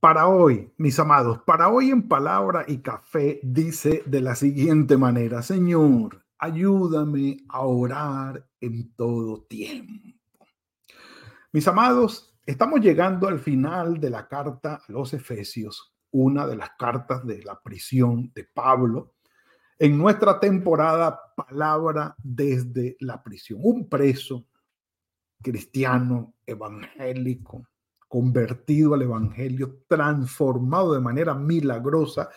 Para hoy, mis amados, para hoy en palabra y café dice de la siguiente manera, Señor, ayúdame a orar en todo tiempo. Mis amados, estamos llegando al final de la carta a los Efesios, una de las cartas de la prisión de Pablo, en nuestra temporada Palabra desde la prisión. Un preso cristiano evangélico convertido al Evangelio, transformado de manera milagrosa,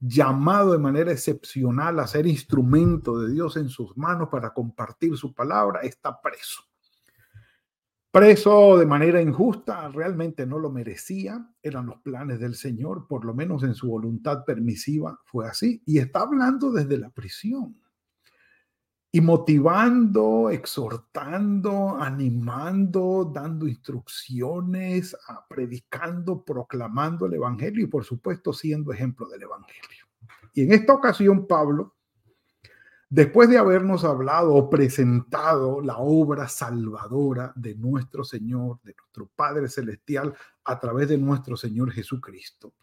llamado de manera excepcional a ser instrumento de Dios en sus manos para compartir su palabra, está preso. Preso de manera injusta, realmente no lo merecía, eran los planes del Señor, por lo menos en su voluntad permisiva fue así, y está hablando desde la prisión y motivando, exhortando, animando, dando instrucciones, predicando, proclamando el Evangelio y por supuesto siendo ejemplo del Evangelio. Y en esta ocasión Pablo, después de habernos hablado o presentado la obra salvadora de nuestro Señor, de nuestro Padre Celestial, a través de nuestro Señor Jesucristo,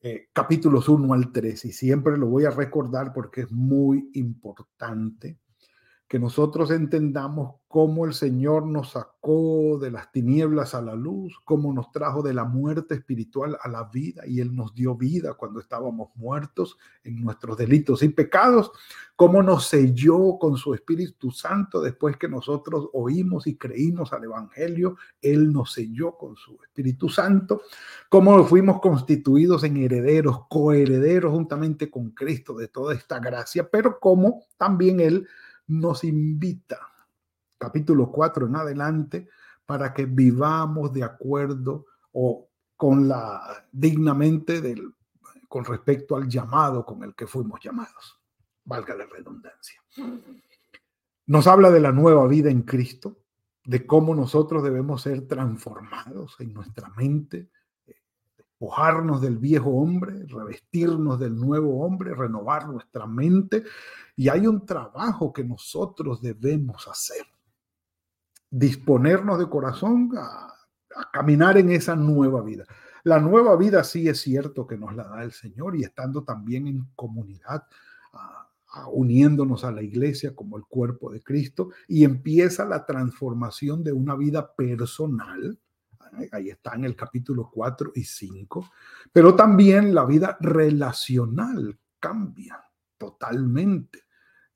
eh, capítulos 1 al 3, y siempre lo voy a recordar porque es muy importante que nosotros entendamos cómo el Señor nos sacó de las tinieblas a la luz, cómo nos trajo de la muerte espiritual a la vida y Él nos dio vida cuando estábamos muertos en nuestros delitos y pecados, cómo nos selló con su Espíritu Santo después que nosotros oímos y creímos al Evangelio, Él nos selló con su Espíritu Santo, cómo fuimos constituidos en herederos, coherederos juntamente con Cristo de toda esta gracia, pero cómo también Él nos invita, capítulo 4 en adelante, para que vivamos de acuerdo o con la dignamente del, con respecto al llamado con el que fuimos llamados. Valga la redundancia. Nos habla de la nueva vida en Cristo, de cómo nosotros debemos ser transformados en nuestra mente, despojarnos del viejo hombre, revestirnos del nuevo hombre, renovar nuestra mente. Y hay un trabajo que nosotros debemos hacer. Disponernos de corazón a, caminar en esa nueva vida. La nueva vida sí es cierto que nos la da el Señor y estando también en comunidad, uniéndonos a la iglesia como el cuerpo de Cristo y empieza la transformación de una vida personal ahí está en el capítulo 4 y 5, pero también la vida relacional cambia totalmente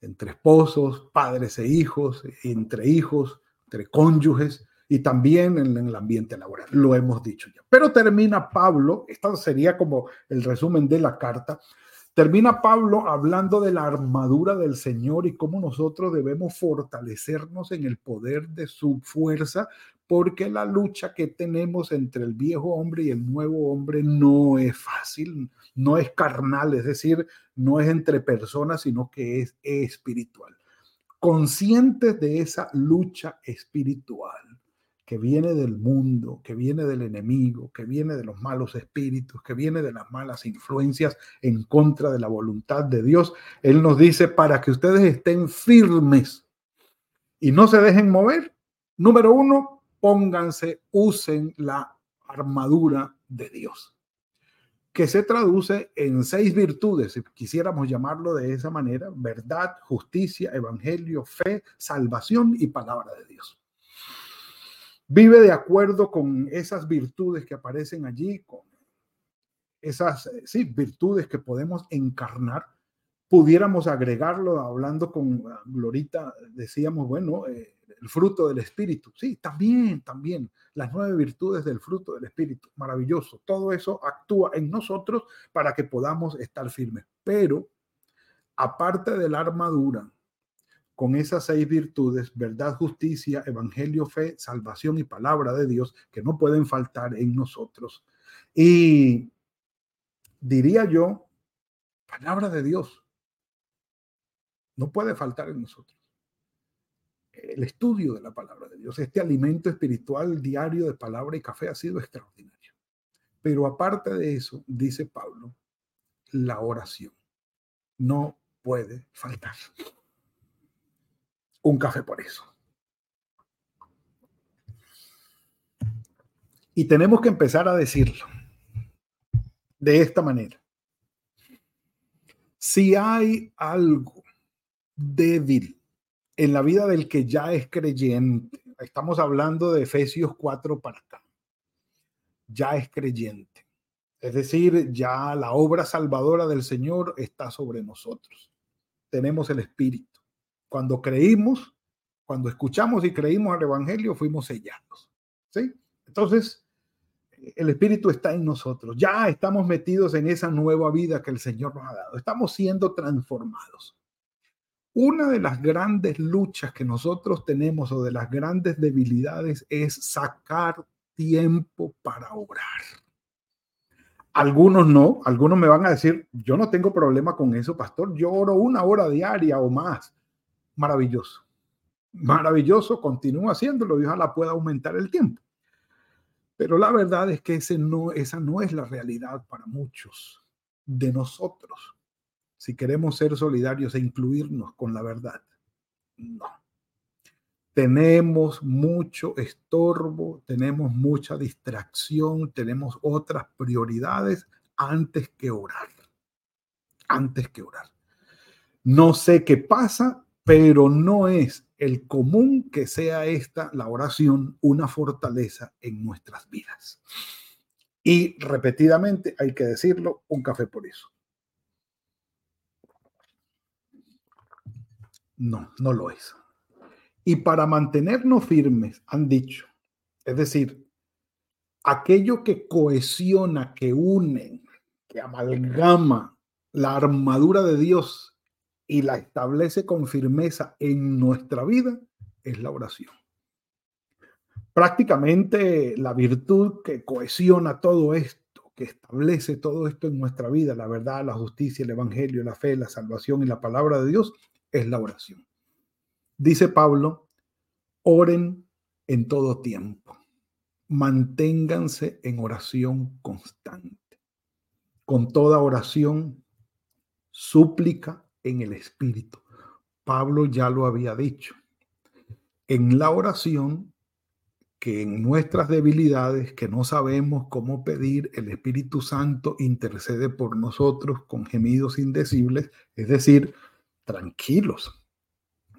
entre esposos, padres e hijos, entre hijos, entre cónyuges y también en, el ambiente laboral. Lo hemos dicho ya. Pero termina Pablo, esto sería como el resumen de la carta, Termina Pablo hablando de la armadura del Señor y cómo nosotros debemos fortalecernos en el poder de su fuerza, porque la lucha que tenemos entre el viejo hombre y el nuevo hombre no es fácil, no es carnal, es decir, no es entre personas, sino que es espiritual. Conscientes de esa lucha espiritual que viene del mundo, que viene del enemigo, que viene de los malos espíritus, que viene de las malas influencias en contra de la voluntad de Dios. Él nos dice para que ustedes estén firmes y no se dejen mover. Número uno, pónganse, usen la armadura de Dios, que se traduce en seis virtudes, si quisiéramos llamarlo de esa manera, verdad, justicia, evangelio, fe, salvación y palabra de Dios. Vive de acuerdo con esas virtudes que aparecen allí, con esas eh, sí, virtudes que podemos encarnar. Pudiéramos agregarlo hablando con ah, Glorita, decíamos, bueno, eh, el fruto del Espíritu. Sí, también, también. Las nueve virtudes del fruto del Espíritu. Maravilloso. Todo eso actúa en nosotros para que podamos estar firmes. Pero, aparte de la armadura, con esas seis virtudes, verdad, justicia, evangelio, fe, salvación y palabra de Dios, que no pueden faltar en nosotros. Y diría yo palabra de Dios. No puede faltar en nosotros. El estudio de la palabra de Dios, este alimento espiritual diario de palabra y café ha sido extraordinario. Pero aparte de eso, dice Pablo, la oración no puede faltar. Un café por eso. Y tenemos que empezar a decirlo de esta manera. Si hay algo débil en la vida del que ya es creyente, estamos hablando de Efesios 4 para acá, ya es creyente. Es decir, ya la obra salvadora del Señor está sobre nosotros. Tenemos el Espíritu. Cuando creímos, cuando escuchamos y creímos al Evangelio, fuimos sellados. ¿Sí? Entonces, el Espíritu está en nosotros. Ya estamos metidos en esa nueva vida que el Señor nos ha dado. Estamos siendo transformados. Una de las grandes luchas que nosotros tenemos o de las grandes debilidades es sacar tiempo para orar. Algunos no, algunos me van a decir, yo no tengo problema con eso, pastor, yo oro una hora diaria o más. Maravilloso, maravilloso, continúa haciéndolo y ojalá pueda aumentar el tiempo. Pero la verdad es que esa no es la realidad para muchos de nosotros. Si queremos ser solidarios e incluirnos con la verdad, no. Tenemos mucho estorbo, tenemos mucha distracción, tenemos otras prioridades antes que orar. Antes que orar. No sé qué pasa, pero no es el común que sea esta, la oración, una fortaleza en nuestras vidas. Y repetidamente, hay que decirlo, un café por eso. No, no lo es. Y para mantenernos firmes, han dicho, es decir, aquello que cohesiona, que une, que amalgama la armadura de Dios y la establece con firmeza en nuestra vida es la oración. Prácticamente la virtud que cohesiona todo esto, que establece todo esto en nuestra vida, la verdad, la justicia, el evangelio, la fe, la salvación y la palabra de Dios, es la oración. Dice Pablo, oren en todo tiempo, manténganse en oración constante, con toda oración, súplica en el Espíritu. Pablo ya lo había dicho. En la oración, que en nuestras debilidades, que no sabemos cómo pedir, el Espíritu Santo intercede por nosotros con gemidos indecibles, es decir, tranquilos,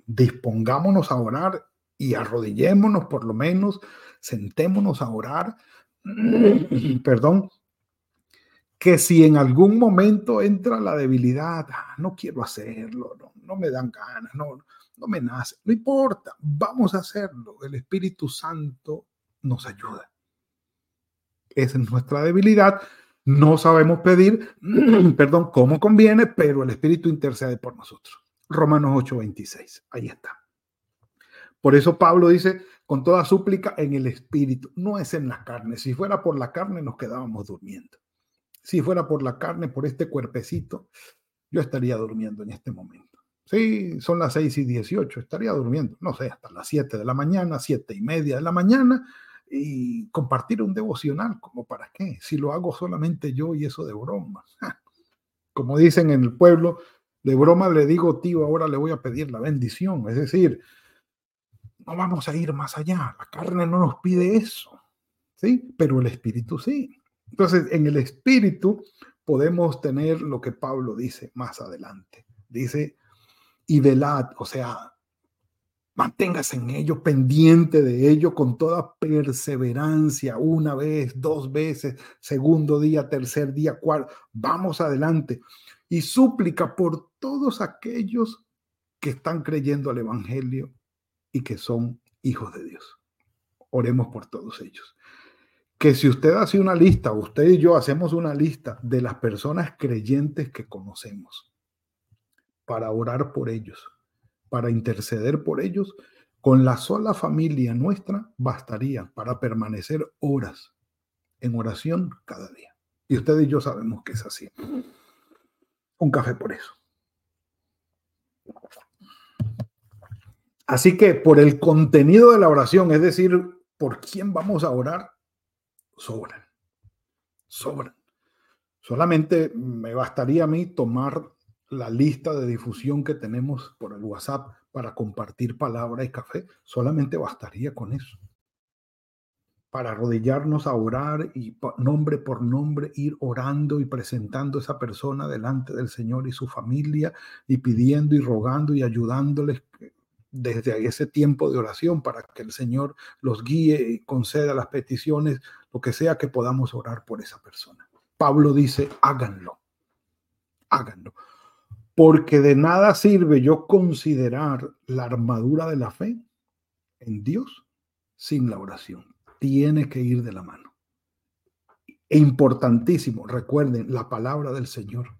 dispongámonos a orar y arrodillémonos por lo menos, sentémonos a orar, perdón, que si en algún momento entra la debilidad, ah, no quiero hacerlo, no, no me dan ganas, no, no me nace, no importa, vamos a hacerlo. El Espíritu Santo nos ayuda. Es nuestra debilidad. No sabemos pedir, perdón, cómo conviene, pero el Espíritu intercede por nosotros. Romanos 8:26, ahí está. Por eso Pablo dice, con toda súplica en el Espíritu, no es en la carne. Si fuera por la carne nos quedábamos durmiendo. Si fuera por la carne, por este cuerpecito, yo estaría durmiendo en este momento. Sí, son las 6 y 18, estaría durmiendo, no sé, hasta las 7 de la mañana, siete y media de la mañana, y compartir un devocional, ¿como para qué? Si lo hago solamente yo y eso de broma. Como dicen en el pueblo, de broma le digo, tío, ahora le voy a pedir la bendición. Es decir, no vamos a ir más allá. La carne no nos pide eso, ¿sí? Pero el espíritu sí. Entonces, en el espíritu podemos tener lo que Pablo dice más adelante. Dice, y velad, o sea, manténgase en ello, pendiente de ello con toda perseverancia, una vez, dos veces, segundo día, tercer día, cuarto, vamos adelante. Y súplica por todos aquellos que están creyendo al Evangelio y que son hijos de Dios. Oremos por todos ellos que si usted hace una lista, usted y yo hacemos una lista de las personas creyentes que conocemos para orar por ellos, para interceder por ellos, con la sola familia nuestra bastaría para permanecer horas en oración cada día. Y usted y yo sabemos que es así. un café por eso. Así que por el contenido de la oración, es decir, por quién vamos a orar, sobran. Sobran. Solamente me bastaría a mí tomar la lista de difusión que tenemos por el WhatsApp para compartir palabra y café. Solamente bastaría con eso para arrodillarnos a orar y nombre por nombre ir orando y presentando a esa persona delante del Señor y su familia y pidiendo y rogando y ayudándoles desde ese tiempo de oración para que el Señor los guíe y conceda las peticiones, lo que sea que podamos orar por esa persona. Pablo dice, háganlo, háganlo, porque de nada sirve yo considerar la armadura de la fe en Dios sin la oración tiene que ir de la mano. E importantísimo, recuerden la palabra del Señor,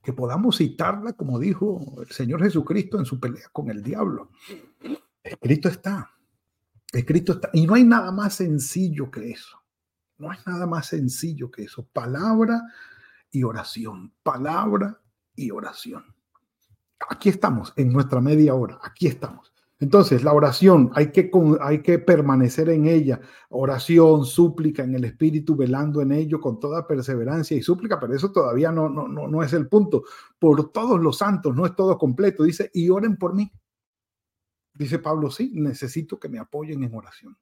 que podamos citarla como dijo el Señor Jesucristo en su pelea con el diablo. Escrito está, escrito está. Y no hay nada más sencillo que eso. No hay nada más sencillo que eso. Palabra y oración, palabra y oración. Aquí estamos, en nuestra media hora, aquí estamos. Entonces, la oración, hay que, hay que permanecer en ella. Oración, súplica en el Espíritu, velando en ello con toda perseverancia y súplica, pero eso todavía no, no, no, no es el punto. Por todos los santos, no es todo completo. Dice, y oren por mí. Dice Pablo, sí, necesito que me apoyen en oración.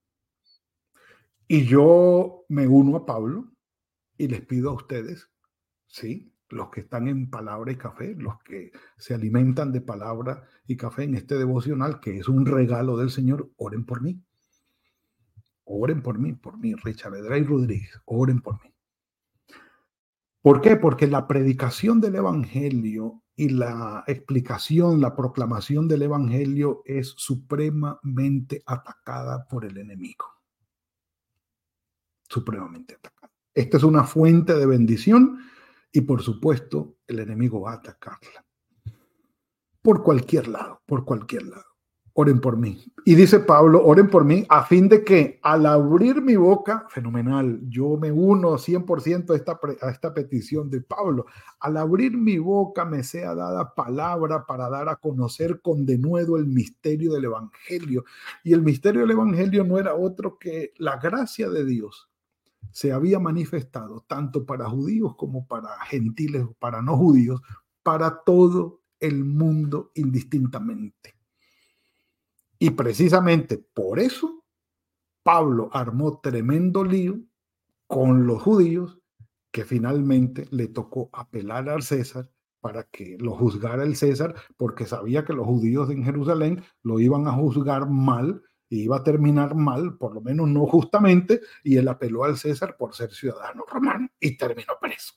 Y yo me uno a Pablo y les pido a ustedes, sí, los que están en palabra y café, los que se alimentan de palabra y café en este devocional, que es un regalo del Señor, oren por mí. Oren por mí, por mí, Richard y Rodríguez, oren por mí. ¿Por qué? Porque la predicación del Evangelio y la explicación, la proclamación del Evangelio es supremamente atacada por el enemigo. Supremamente atacada. Esta es una fuente de bendición y por supuesto, el enemigo va a atacarla. Por cualquier lado, por cualquier lado. Oren por mí. Y dice Pablo, oren por mí a fin de que al abrir mi boca, fenomenal, yo me uno 100% a esta, a esta petición de Pablo, al abrir mi boca me sea dada palabra para dar a conocer con denuedo el misterio del Evangelio. Y el misterio del Evangelio no era otro que la gracia de Dios se había manifestado tanto para judíos como para gentiles, para no judíos, para todo el mundo indistintamente. Y precisamente por eso Pablo armó tremendo lío con los judíos que finalmente le tocó apelar al César para que lo juzgara el César, porque sabía que los judíos en Jerusalén lo iban a juzgar mal y iba a terminar mal, por lo menos no justamente, y él apeló al César por ser ciudadano romano y terminó preso.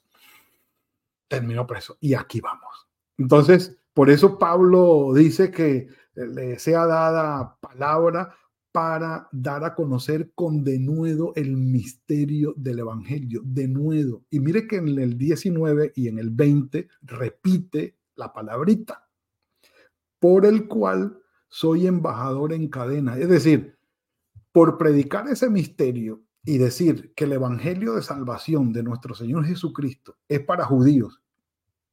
Terminó preso. Y aquí vamos. Entonces, por eso Pablo dice que le sea dada palabra para dar a conocer con denuedo el misterio del Evangelio, denuedo. Y mire que en el 19 y en el 20 repite la palabrita, por el cual soy embajador en cadena. Es decir, por predicar ese misterio y decir que el Evangelio de salvación de nuestro Señor Jesucristo es para judíos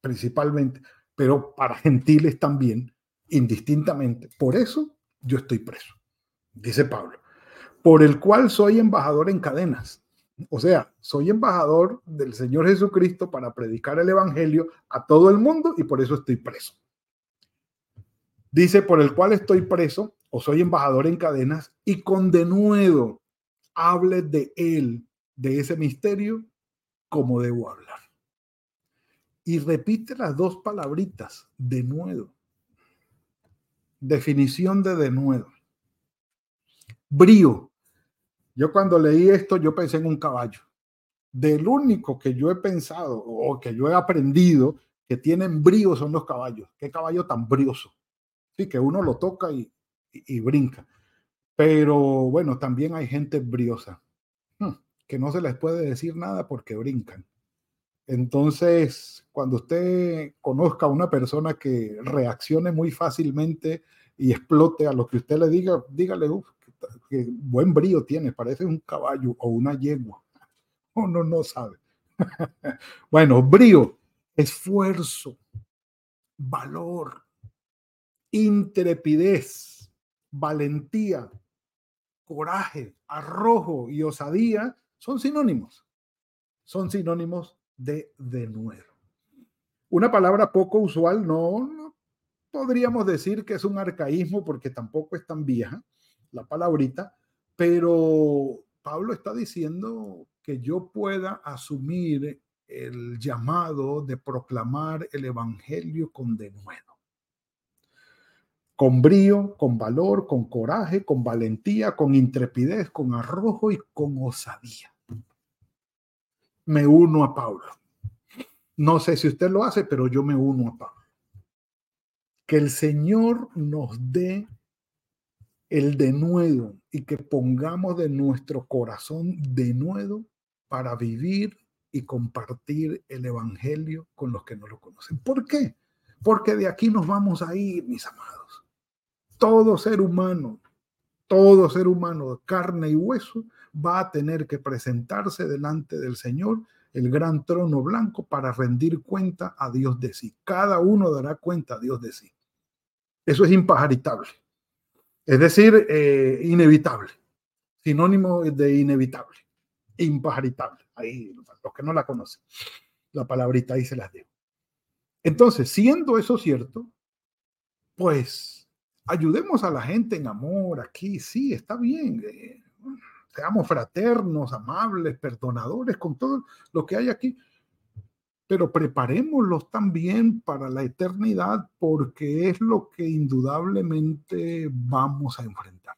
principalmente, pero para gentiles también, indistintamente. Por eso yo estoy preso, dice Pablo, por el cual soy embajador en cadenas. O sea, soy embajador del Señor Jesucristo para predicar el Evangelio a todo el mundo y por eso estoy preso. Dice, por el cual estoy preso o soy embajador en cadenas y con denuedo hable de él, de ese misterio, como debo hablar. Y repite las dos palabritas, denuedo. Definición de denuedo. Brío. Yo cuando leí esto, yo pensé en un caballo. Del único que yo he pensado o que yo he aprendido que tienen brío son los caballos. Qué caballo tan brioso Sí, que uno lo toca y, brinca. Pero bueno, también hay gente briosa, hmm, que no se les puede decir nada porque brincan. Entonces, cuando usted conozca a una persona que reaccione muy fácilmente y explote a lo que usted le diga, dígale, que buen brío tiene, parece un caballo o una yegua. O no, no sabe. bueno, brío, esfuerzo, valor, intrepidez, valentía, coraje, arrojo y osadía son sinónimos. Son sinónimos de de nuevo. Una palabra poco usual, no, no podríamos decir que es un arcaísmo porque tampoco es tan vieja la palabrita, pero Pablo está diciendo que yo pueda asumir el llamado de proclamar el Evangelio con denuedo. Con brío, con valor, con coraje, con valentía, con intrepidez, con arrojo y con osadía. Me uno a Pablo. No sé si usted lo hace, pero yo me uno a Pablo. Que el Señor nos dé el denuedo y que pongamos de nuestro corazón denuedo para vivir y compartir el Evangelio con los que no lo conocen. ¿Por qué? Porque de aquí nos vamos a ir, mis amados. Todo ser humano, todo ser humano de carne y hueso va a tener que presentarse delante del Señor, el gran trono blanco, para rendir cuenta a Dios de sí. Cada uno dará cuenta a Dios de sí. Eso es impajaritable. Es decir, eh, inevitable. Sinónimo de inevitable. Impajaritable. Ahí, los que no la conocen. La palabrita ahí se las digo. Entonces, siendo eso cierto, pues ayudemos a la gente en amor aquí. Sí, está bien. Eh, seamos fraternos, amables, perdonadores con todo lo que hay aquí pero preparémoslos también para la eternidad porque es lo que indudablemente vamos a enfrentar.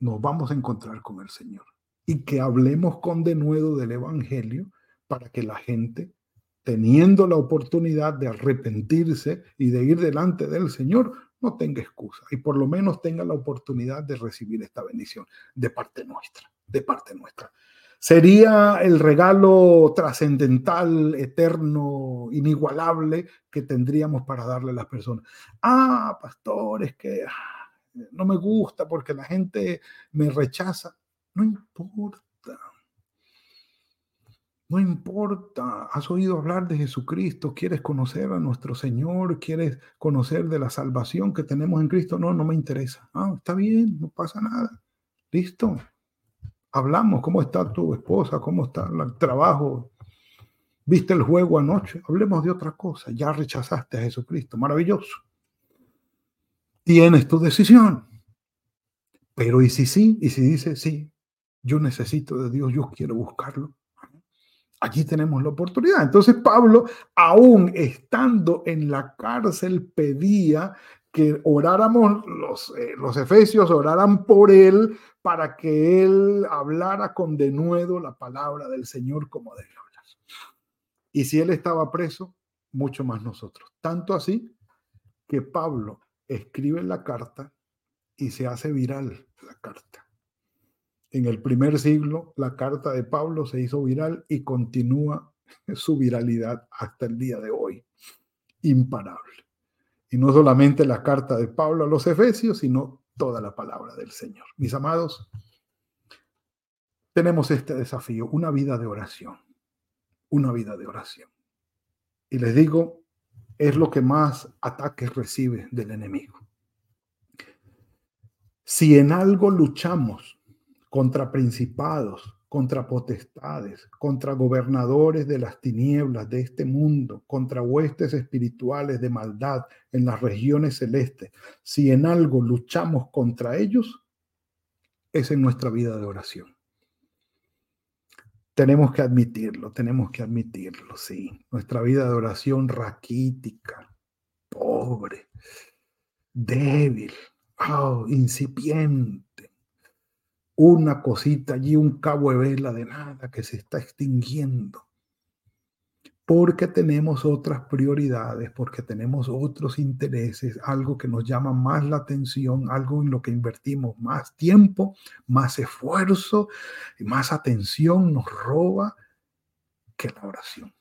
Nos vamos a encontrar con el Señor y que hablemos con denuedo del Evangelio para que la gente, teniendo la oportunidad de arrepentirse y de ir delante del Señor, no tenga excusa y por lo menos tenga la oportunidad de recibir esta bendición de parte nuestra, de parte nuestra sería el regalo trascendental, eterno, inigualable que tendríamos para darle a las personas. Ah, pastores, que ah, no me gusta porque la gente me rechaza. No importa. No importa, has oído hablar de Jesucristo, quieres conocer a nuestro Señor, quieres conocer de la salvación que tenemos en Cristo. No, no me interesa. Ah, está bien, no pasa nada. Listo hablamos, ¿cómo está tu esposa? ¿Cómo está el trabajo? ¿Viste el juego anoche? Hablemos de otra cosa. Ya rechazaste a Jesucristo. Maravilloso. Tienes tu decisión. Pero ¿y si sí? ¿Y si dice sí? Yo necesito de Dios, yo quiero buscarlo. Allí tenemos la oportunidad. Entonces Pablo, aún estando en la cárcel, pedía que oráramos, los, eh, los efesios oraran por él para que él hablara con denuedo la palabra del Señor como debe hablar. Y si él estaba preso, mucho más nosotros. Tanto así que Pablo escribe la carta y se hace viral la carta. En el primer siglo, la carta de Pablo se hizo viral y continúa su viralidad hasta el día de hoy. Imparable. Y no solamente la carta de Pablo a los Efesios, sino toda la palabra del Señor. Mis amados, tenemos este desafío, una vida de oración, una vida de oración. Y les digo, es lo que más ataques recibe del enemigo. Si en algo luchamos contra principados, contra potestades, contra gobernadores de las tinieblas de este mundo, contra huestes espirituales de maldad en las regiones celestes. Si en algo luchamos contra ellos, es en nuestra vida de oración. Tenemos que admitirlo, tenemos que admitirlo, sí. Nuestra vida de oración raquítica, pobre, débil, oh, incipiente una cosita allí, un cabo de vela de nada que se está extinguiendo. Porque tenemos otras prioridades, porque tenemos otros intereses, algo que nos llama más la atención, algo en lo que invertimos más tiempo, más esfuerzo, más atención nos roba que la oración.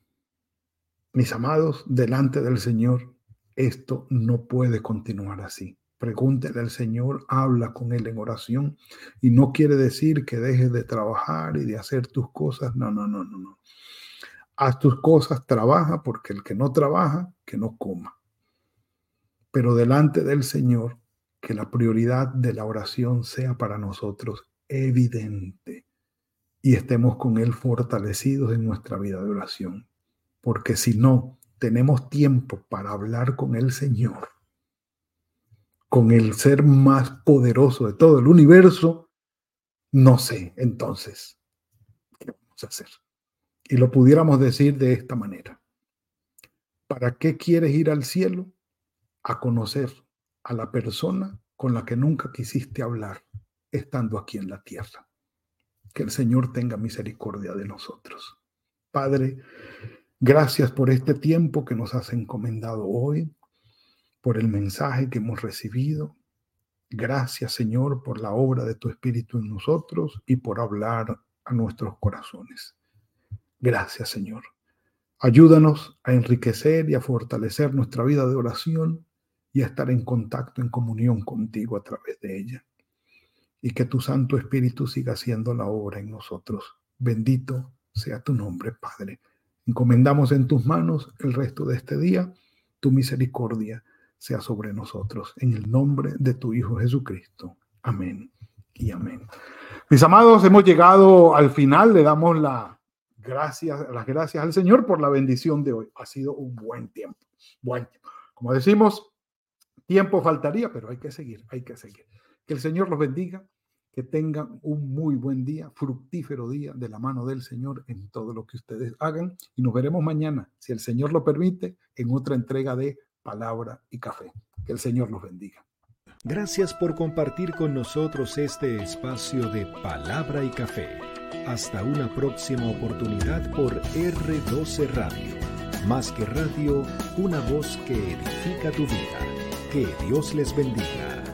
Mis amados, delante del Señor, esto no puede continuar así. Pregúntele al Señor, habla con Él en oración. Y no quiere decir que dejes de trabajar y de hacer tus cosas. No, no, no, no, no. haz tus cosas, trabaja, porque el que no trabaja, que no coma. Pero delante del Señor, que la prioridad de la oración sea para nosotros evidente y estemos con Él fortalecidos en nuestra vida de oración. Porque si no tenemos tiempo para hablar con el Señor, con el ser más poderoso de todo el universo, no sé entonces qué vamos a hacer. Y lo pudiéramos decir de esta manera. ¿Para qué quieres ir al cielo? A conocer a la persona con la que nunca quisiste hablar estando aquí en la tierra. Que el Señor tenga misericordia de nosotros. Padre, gracias por este tiempo que nos has encomendado hoy por el mensaje que hemos recibido. Gracias, Señor, por la obra de tu Espíritu en nosotros y por hablar a nuestros corazones. Gracias, Señor. Ayúdanos a enriquecer y a fortalecer nuestra vida de oración y a estar en contacto, en comunión contigo a través de ella. Y que tu Santo Espíritu siga haciendo la obra en nosotros. Bendito sea tu nombre, Padre. Encomendamos en tus manos el resto de este día, tu misericordia sea sobre nosotros. En el nombre de tu Hijo Jesucristo. Amén y amén. Mis amados, hemos llegado al final. Le damos la gracias, las gracias al Señor por la bendición de hoy. Ha sido un buen tiempo. Buen Como decimos, tiempo faltaría, pero hay que seguir, hay que seguir. Que el Señor los bendiga, que tengan un muy buen día, fructífero día de la mano del Señor en todo lo que ustedes hagan. Y nos veremos mañana, si el Señor lo permite, en otra entrega de palabra y café. Que el Señor los bendiga. Gracias por compartir con nosotros este espacio de palabra y café. Hasta una próxima oportunidad por R12 Radio. Más que radio, una voz que edifica tu vida. Que Dios les bendiga.